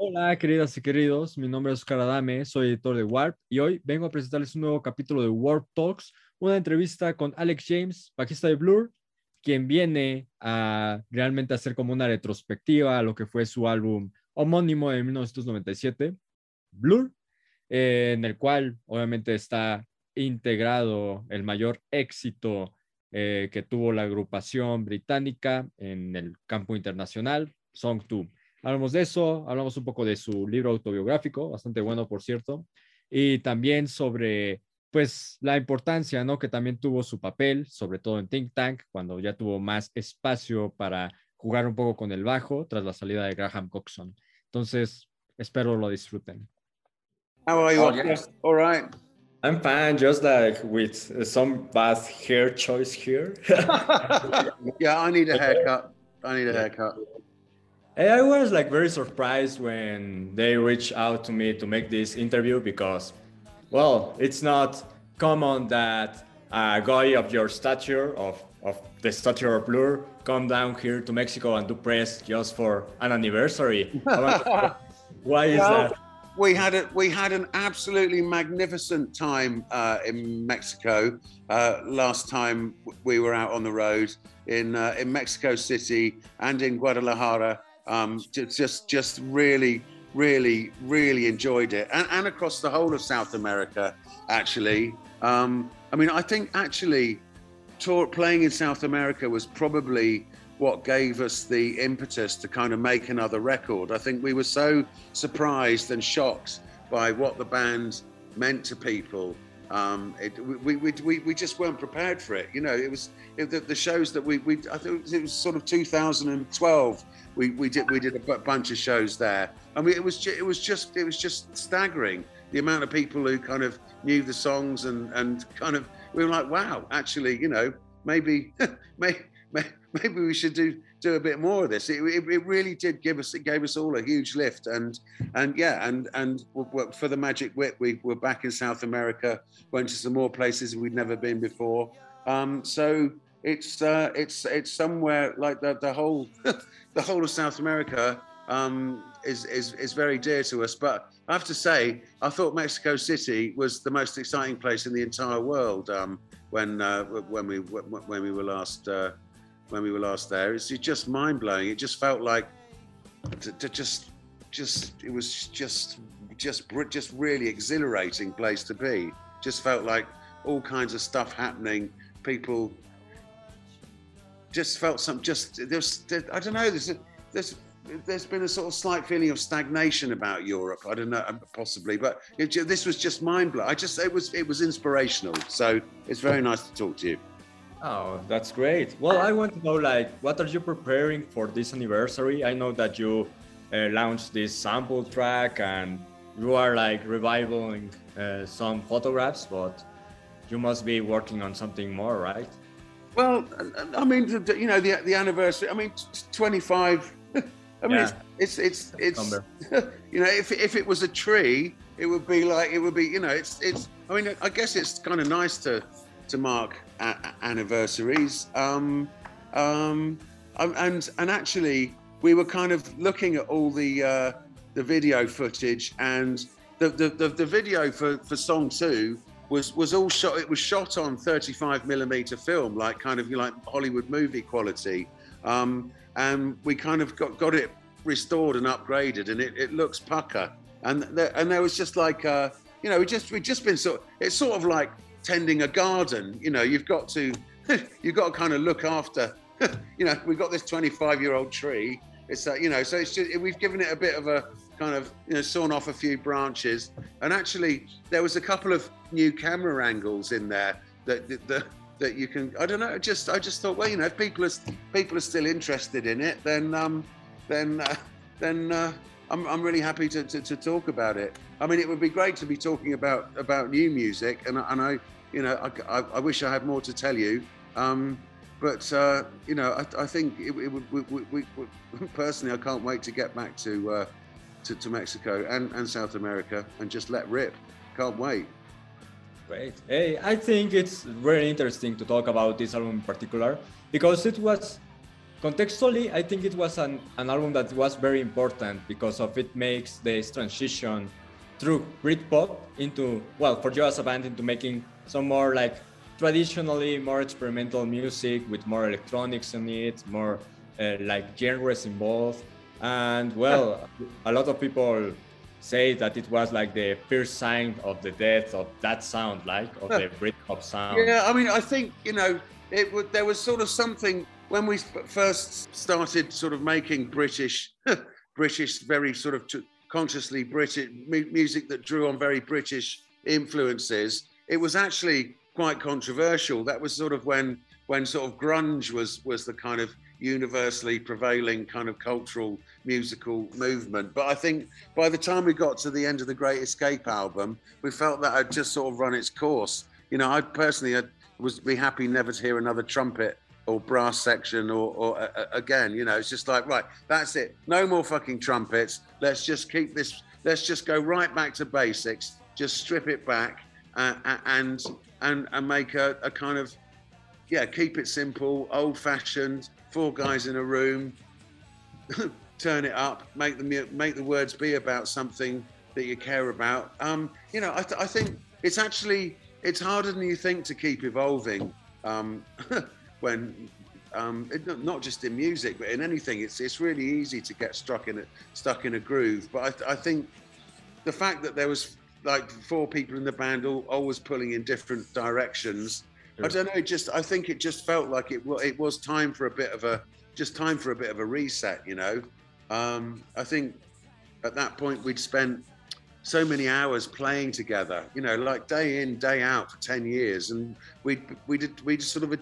Hola, queridas y queridos. Mi nombre es Oscar Adame, soy editor de Warp y hoy vengo a presentarles un nuevo capítulo de Warp Talks, una entrevista con Alex James, bajista de Blur, quien viene a realmente hacer como una retrospectiva a lo que fue su álbum homónimo de 1997, Blur, eh, en el cual obviamente está integrado el mayor éxito eh, que tuvo la agrupación británica en el campo internacional, Song 2. Hablamos de eso, hablamos un poco de su libro autobiográfico, bastante bueno, por cierto, y también sobre, pues, la importancia, ¿no? Que también tuvo su papel, sobre todo en Think Tank, cuando ya tuvo más espacio para jugar un poco con el bajo tras la salida de Graham Coxon. Entonces, espero lo disfruten. How are you? Oh, yes. All right. I'm fine, just like with some bad hair choice here. Yeah, I need a haircut. I need a haircut. I was like very surprised when they reached out to me to make this interview because, well, it's not common that a guy of your stature, of, of the stature of Blur, come down here to Mexico and do press just for an anniversary. Why is Well, that? We had a, we had an absolutely magnificent time uh, in Mexico uh, last time we were out on the road in uh, in Mexico City and in Guadalajara. Um, just just really really really enjoyed it and, and across the whole of South America actually. Um, I mean I think actually tour playing in South America was probably what gave us the impetus to kind of make another record. I think we were so surprised and shocked by what the band meant to people. Um, it, we, we, we, we just weren't prepared for it. You know, it was it, the, the shows that we, we I think it was, it was sort of 2012. We, we did we did a bunch of shows there, and we, it was ju- it was just it was just staggering the amount of people who kind of knew the songs and and kind of we were like, wow, actually, you know, maybe maybe maybe we should do do a bit more of this. It, it, it really did give us it gave us all a huge lift, and and yeah, and and for the Magic Whip, we were back in South America, went to some more places we'd never been before. Um, so it's uh, it's it's somewhere like the the whole the whole of South America um, is, is is very dear to us. But I have to say, I thought Mexico City was the most exciting place in the entire world um, when uh, when we when we were last uh, when we were last there. It's just mind blowing. It just felt like to, to just just it was just just just really exhilarating place to be. Just felt like all kinds of stuff happening. People just felt some just there's there, I don't know there's a, there's there's been a sort of slight feeling of stagnation about Europe. I don't know possibly, but it, this was just mind blowing. I just it was it was inspirational. So it's very nice to talk to you. Oh, that's great. Well, I want to know, like, what are you preparing for this anniversary? I know that you uh, launched this sample track and you are like reviving uh, some photographs, but you must be working on something more, right? Well, I mean, you know, the the anniversary. I mean, 25. I mean, Yeah. it's it's it's, it's you know, if if it was a tree, it would be like it would be. You know, it's it's. I mean, I guess it's kind of nice to to mark a- a- anniversaries. Um, um, um, and and actually, we were kind of looking at all the uh, the video footage and the the, the, the video for, for song two was was all shot. It was shot on 35 millimeter film, like kind of like Hollywood movie quality. Um, and we kind of got got it restored and upgraded, and it, it looks pucker. And there, and there was just like uh, you know, we just we just been sort. It's sort of like tending a garden. You know, you've got to you've got to kind of look after. you know, we've got this 25 year old tree. It's uh, you know, so it's just we've given it a bit of a kind of you know sawn off a few branches, and actually there was a couple of new camera angles in there that that, that, that you can. I don't know. Just I just thought, well, you know, if people are people are still interested in it, then um, then uh, then uh, I'm I'm really happy to, to to talk about it. I mean, it would be great to be talking about about new music, and I- and I you know I, I, I wish I had more to tell you. Um, but uh, you know, I, I think it, would. We- personally, I can't wait to get back to uh, to, to Mexico and, and South America and just let rip. Can't wait. Great. Hey, I think it's very interesting to talk about this album in particular because it was contextually, I think it was an, an album that was very important because of it makes this transition through Britpop into, well, for you as a band, into making some more like traditionally more experimental music with more electronics in it, more uh, like genres involved. And well, a lot of people say that it was like the first sign of the death of that sound, like of the Britpop sound. Yeah, I mean, I think you know, it would. There was sort of something when we first started sort of making British, British, very sort of consciously British music that drew on very British influences. It was actually quite controversial. That was sort of when when sort of grunge was was the kind of universally prevailing kind of cultural musical movement. But I think by the time we got to the end of the Great Escape album, we felt that had just sort of run its course. You know, I personally was be happy never to hear another trumpet or brass section or, or uh, again, you know, it's just like, right, that's it. No more fucking trumpets. Let's just keep this, let's just go right back to basics, just strip it back uh, and, and, and make a, a kind of, yeah, keep it simple, old fashioned, four guys in a room, turn it up, make the, make the words be about something that you care about. Um, you know, I, th- I think it's actually, it's harder than you think to keep evolving. Um, when um, it, not just in music, but in anything, it's it's really easy to get stuck in a stuck in a groove. But I, I think the fact that there was like four people in the band all, always pulling in different directions. I don't know. It just I think it just felt like it it was time for a bit of a just time for a bit of a reset. You know, um, I think at that point we'd spent so many hours playing together. You know, like day in day out for ten years, and we we did we just sort of a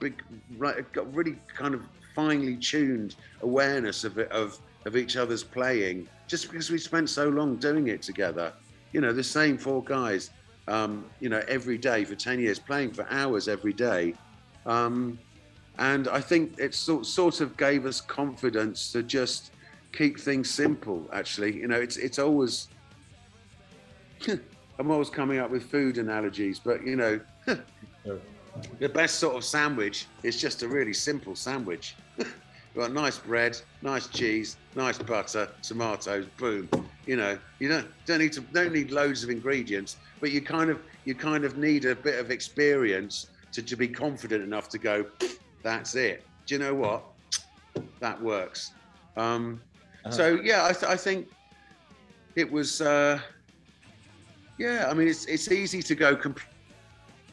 big, right, got really kind of finely tuned awareness of it, of of each other's playing, just because we spent so long doing it together. You know, the same four guys, um, you know, every day for ten years, playing for hours every day. Um, and I think it sort, sort of gave us confidence to just keep things simple. Actually, you know, it's it's always I'm always coming up with food analogies, but you know, the best sort of sandwich is just a really simple sandwich. You've got nice bread, nice cheese, nice butter, tomatoes, boom. You know, you don't don't need to don't need loads of ingredients, but you kind of you kind of need a bit of experience to, to be confident enough to go, that's it. Do you know what? That works. Um, uh-huh. So yeah, I, th- I think it was. Uh, yeah, I mean, it's it's easy to go completely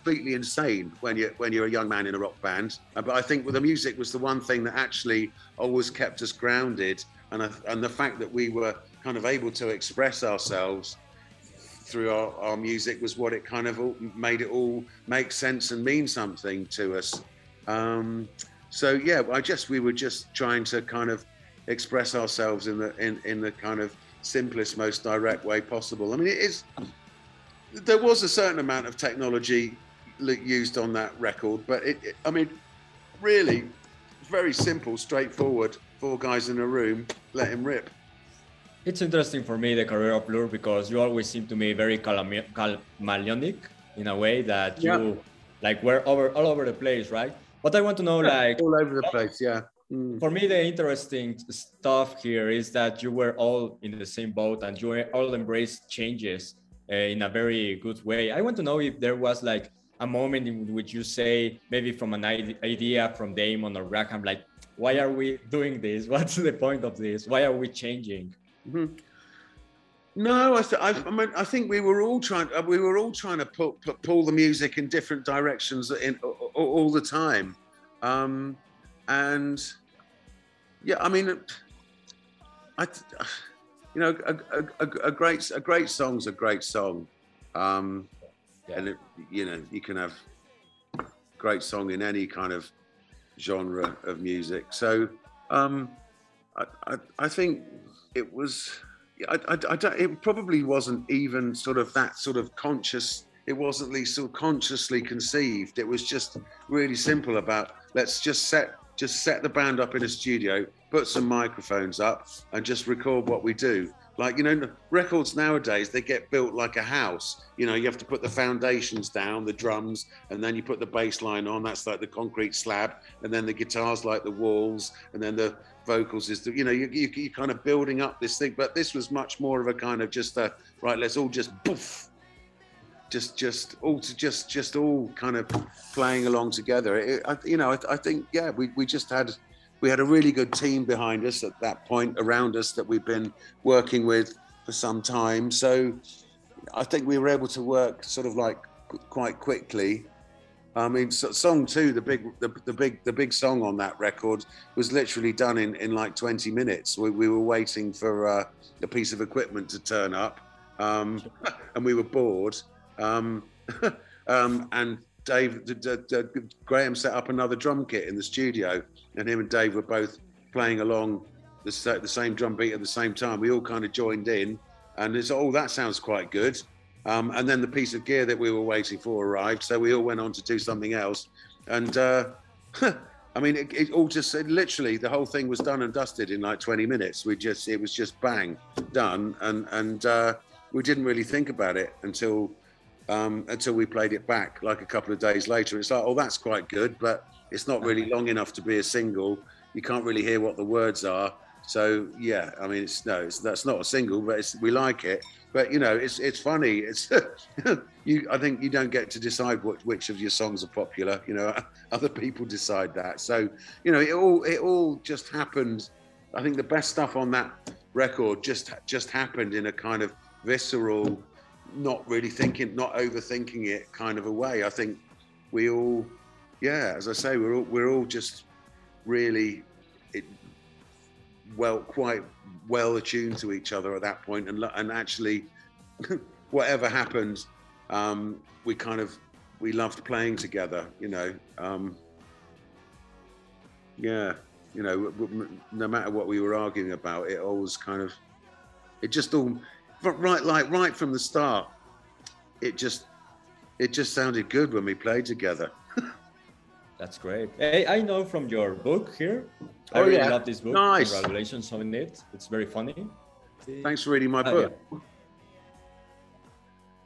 completely insane when you when you're a young man in a rock band. Uh, but I think the music was the one thing that actually always kept us grounded, and I, and the fact that we were kind of able to express ourselves through our, our music was what it kind of all, made it all make sense and mean something to us. Um, so yeah, I just we were just trying to kind of express ourselves in the in, in the kind of simplest, most direct way possible. I mean, it is there was a certain amount of technology used on that record. But it, it, I mean, really, very simple, straightforward. Four guys in a room, let him rip. It's interesting for me the career of Blur because you always seem to me very chameleonic in a way that you like were over all over the place, right? But I want to know, like all over the place, yeah. Mm. For me, the interesting stuff here is that you were all in the same boat and you all embraced changes uh, in a very good way. I want to know if there was like a moment in which you say maybe from an idea from Damon or Graham, like, why are we doing this? What's the point of this? Why are we changing? Mm-hmm. No, I, th- I, I, mean, I think we were all trying. Uh, we were all trying to pull, pull the music in different directions in all, all the time, um, and yeah, I mean, I, you know, a, a, a, great a great song's a great song. Um, yeah. and it, you know you can have great song in any kind of genre of music. So um, I, I, I think it was. I, I, I, it probably wasn't even sort of that sort of conscious. It wasn't least of consciously conceived. It was just really simple about let's just set just set the band up in a studio, put some microphones up, and just record what we do. Like you know, records nowadays they get built like a house. You know, you have to put the foundations down, the drums, and then you put the bass line on. That's like the concrete slab, and then the guitars like the walls, and then the vocals is the you know you you you kind of building up this thing. But this was much more of a kind of just a right. Let's all just poof just just all to just just all kind of playing along together it, I, you know I, I, think yeah we, we just had we had a really good team behind us at that point around us that we've been working with for some time. So i think we were able to work sort of like quite quickly. I mean so, song two the big the, the big the big song on that record was literally done in in like 20 minutes. We, we were waiting for uh, a piece of equipment to turn up um, and we were bored. Um, um, and Dave, Graham set up another drum kit in the studio, and him and Dave were both playing along the, the same drum beat at the same time. We all kind of joined in, and it's oh, that sounds quite good. Um, and then the piece of gear that we were waiting for arrived, so we all went on to do something else. And uh, I mean, it, it, all just literally the whole thing was done and dusted in like 20 minutes. We just it was just bang done, and and uh, we didn't really think about it until um, until we played it back like a couple of days later. It's like, oh, that's quite good, but it's not really long enough to be a single. You can't really hear what the words are. So yeah, I mean, it's no, it's, that's not a single, but we like it. But you know, it's it's funny. It's you. I think you don't get to decide what, which of your songs are popular. You know, other people decide that. So you know, it all it all just happened. I think the best stuff on that record just just happened in a kind of visceral not really thinking, not overthinking it kind of a way. I think we all, yeah, as I say, we're all, we're all just really it, well, quite well attuned to each other at that point, and and actually, whatever happened, um, we kind of we loved playing together. You know, um, yeah, you know, no matter what we were arguing about, it always kind of it just all right, like right from the start, it just it just sounded good when we played together. That's great. Hey, I know from your book here. Oh, I oh, really yeah. love this book. Nice. Congratulations on it. It's very funny. Thanks for reading my oh, book. Yeah.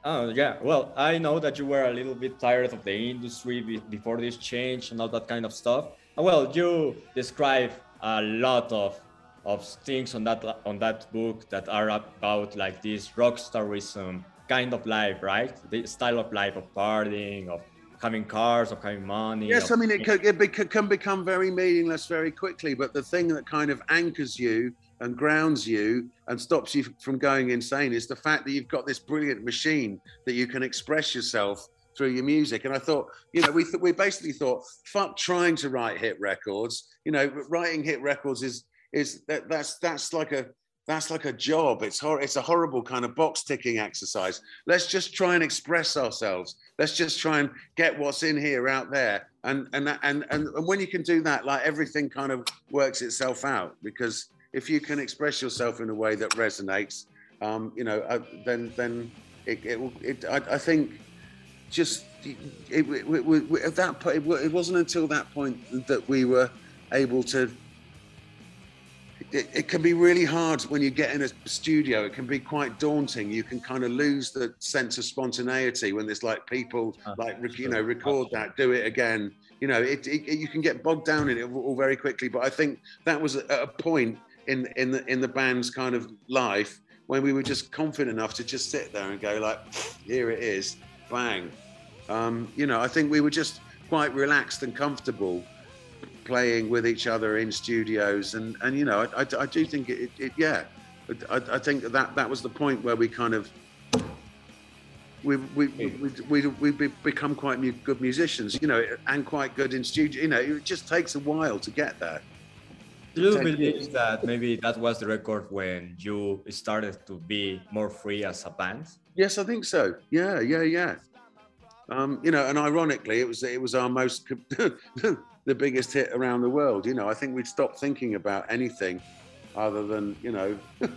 Oh yeah. Well, I know that you were a little bit tired of the industry before this change and all that kind of stuff. Well, you describe a lot of of things on that on that book that are about like this rockstarism kind of life, right? The style of life of partying, of having cars, of having money. Yes, of, I mean it, can, it can become very meaningless very quickly, but the thing that kind of anchors you and grounds you and stops you from going insane is the fact that you've got this brilliant machine that you can express yourself through your music. And I thought, you know, we th- we basically thought, fuck trying to write hit records. You know, writing hit records is is that that's that's like a that's like a job. It's hor- it's a horrible kind of box ticking exercise. Let's just try and express ourselves. Let's just try and get what's in here out there. And and and and, and when you can do that, like everything kind of works itself out. Because if you can express yourself in a way that resonates, um, you know, uh, then then it, it, it I, I think just it, it, at that point it wasn't until that point that we were able to it, it, can be really hard when you get in a studio. It can be quite daunting. You can kind of lose the sense of spontaneity when there's like people uh, like you know record that, do it again. You know, it, it, you can get bogged down in it all very quickly. But I think that was a, a point in in the in the band's kind of life when we were just confident enough to just sit there and go like, here it is, bang. Um, you know, I think we were just quite relaxed and comfortable playing with each other in studios, and and you know, I, I, I do think it, it yeah, I, I, think that that was the point where we kind of we we we we we become quite good musicians, you know, and quite good in studio. You know, it just takes a while to get there. Do you believe that maybe that was the record when you started to be more free as a band? Yes, I think so. Yeah, yeah, yeah. Um, you know, and ironically, it was it was our most the biggest hit around the world. You know, I think we'd stop thinking about anything other than, you know,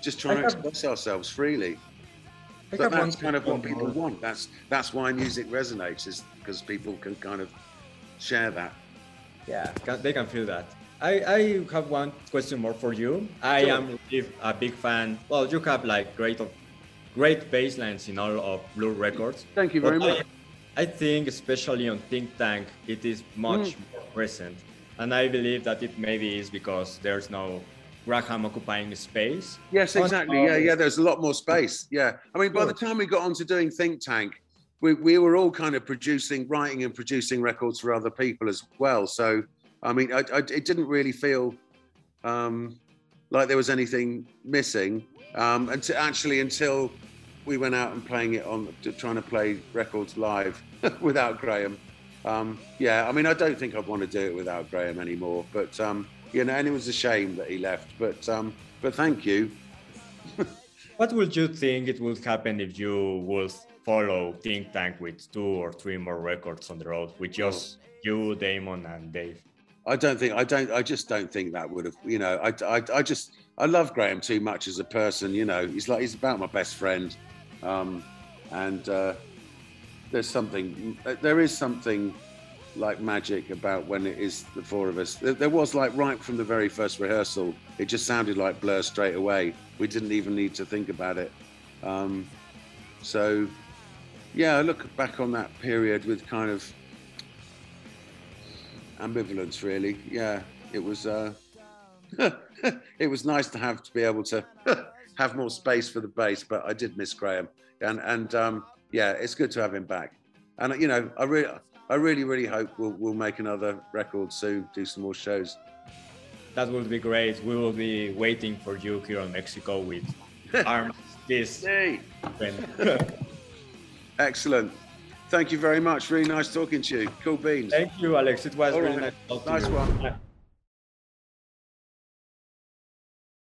just trying to express ourselves freely. But that's kind of what people want. That's that's why music resonates, is because people can kind of share that. Yeah, they can feel that. I, I have one question more for you. I Sure. am a big fan. Well, you have like great, great basslines in all of Blur Records. Thank you very But I- much. I think, especially on Think Tank, it is much more present. And I believe that it maybe is because there's no Graham occupying space. Yes, On- exactly. Yeah, yeah. There's a lot more space. Yeah. I mean, by the time we got onto doing Think Tank, we, we were all kind of producing, writing and producing records for other people as well. So, I mean, I, I, it didn't really feel um, like there was anything missing um, until actually until we went out and playing it on, trying to play records live without Graham. Um, yeah, I mean, I don't think I'd want to do it without Graham anymore. But um, you know, and it was a shame that he left. But um, but thank you. What would you think it would happen if you would follow Think Tank with two or three more records on the road with just you, Damon, and Dave? I don't think I don't I just don't think that would have you know I, I, I just I love Graham too much as a person you know he's like he's about my best friend. Um, and uh, there's something there is something like magic about when it is the four of us. There, there was like right from the very first rehearsal it just sounded like Blur straight away. We didn't even need to think about it. Um, so yeah I look back on that period with kind of ambivalence really. Yeah it was uh it was nice to have to be able to have more space for the bass but i did miss graham. And and um yeah it's good to have him back. And you know i really i really really hope we'll, we'll make another record soon do some more shows. That would be great. We will be waiting for you here in Mexico with arms this. Excellent thank you very much really nice talking to you cool beans Thank you, Alex. It was All really right. nice talking Nice to you. one.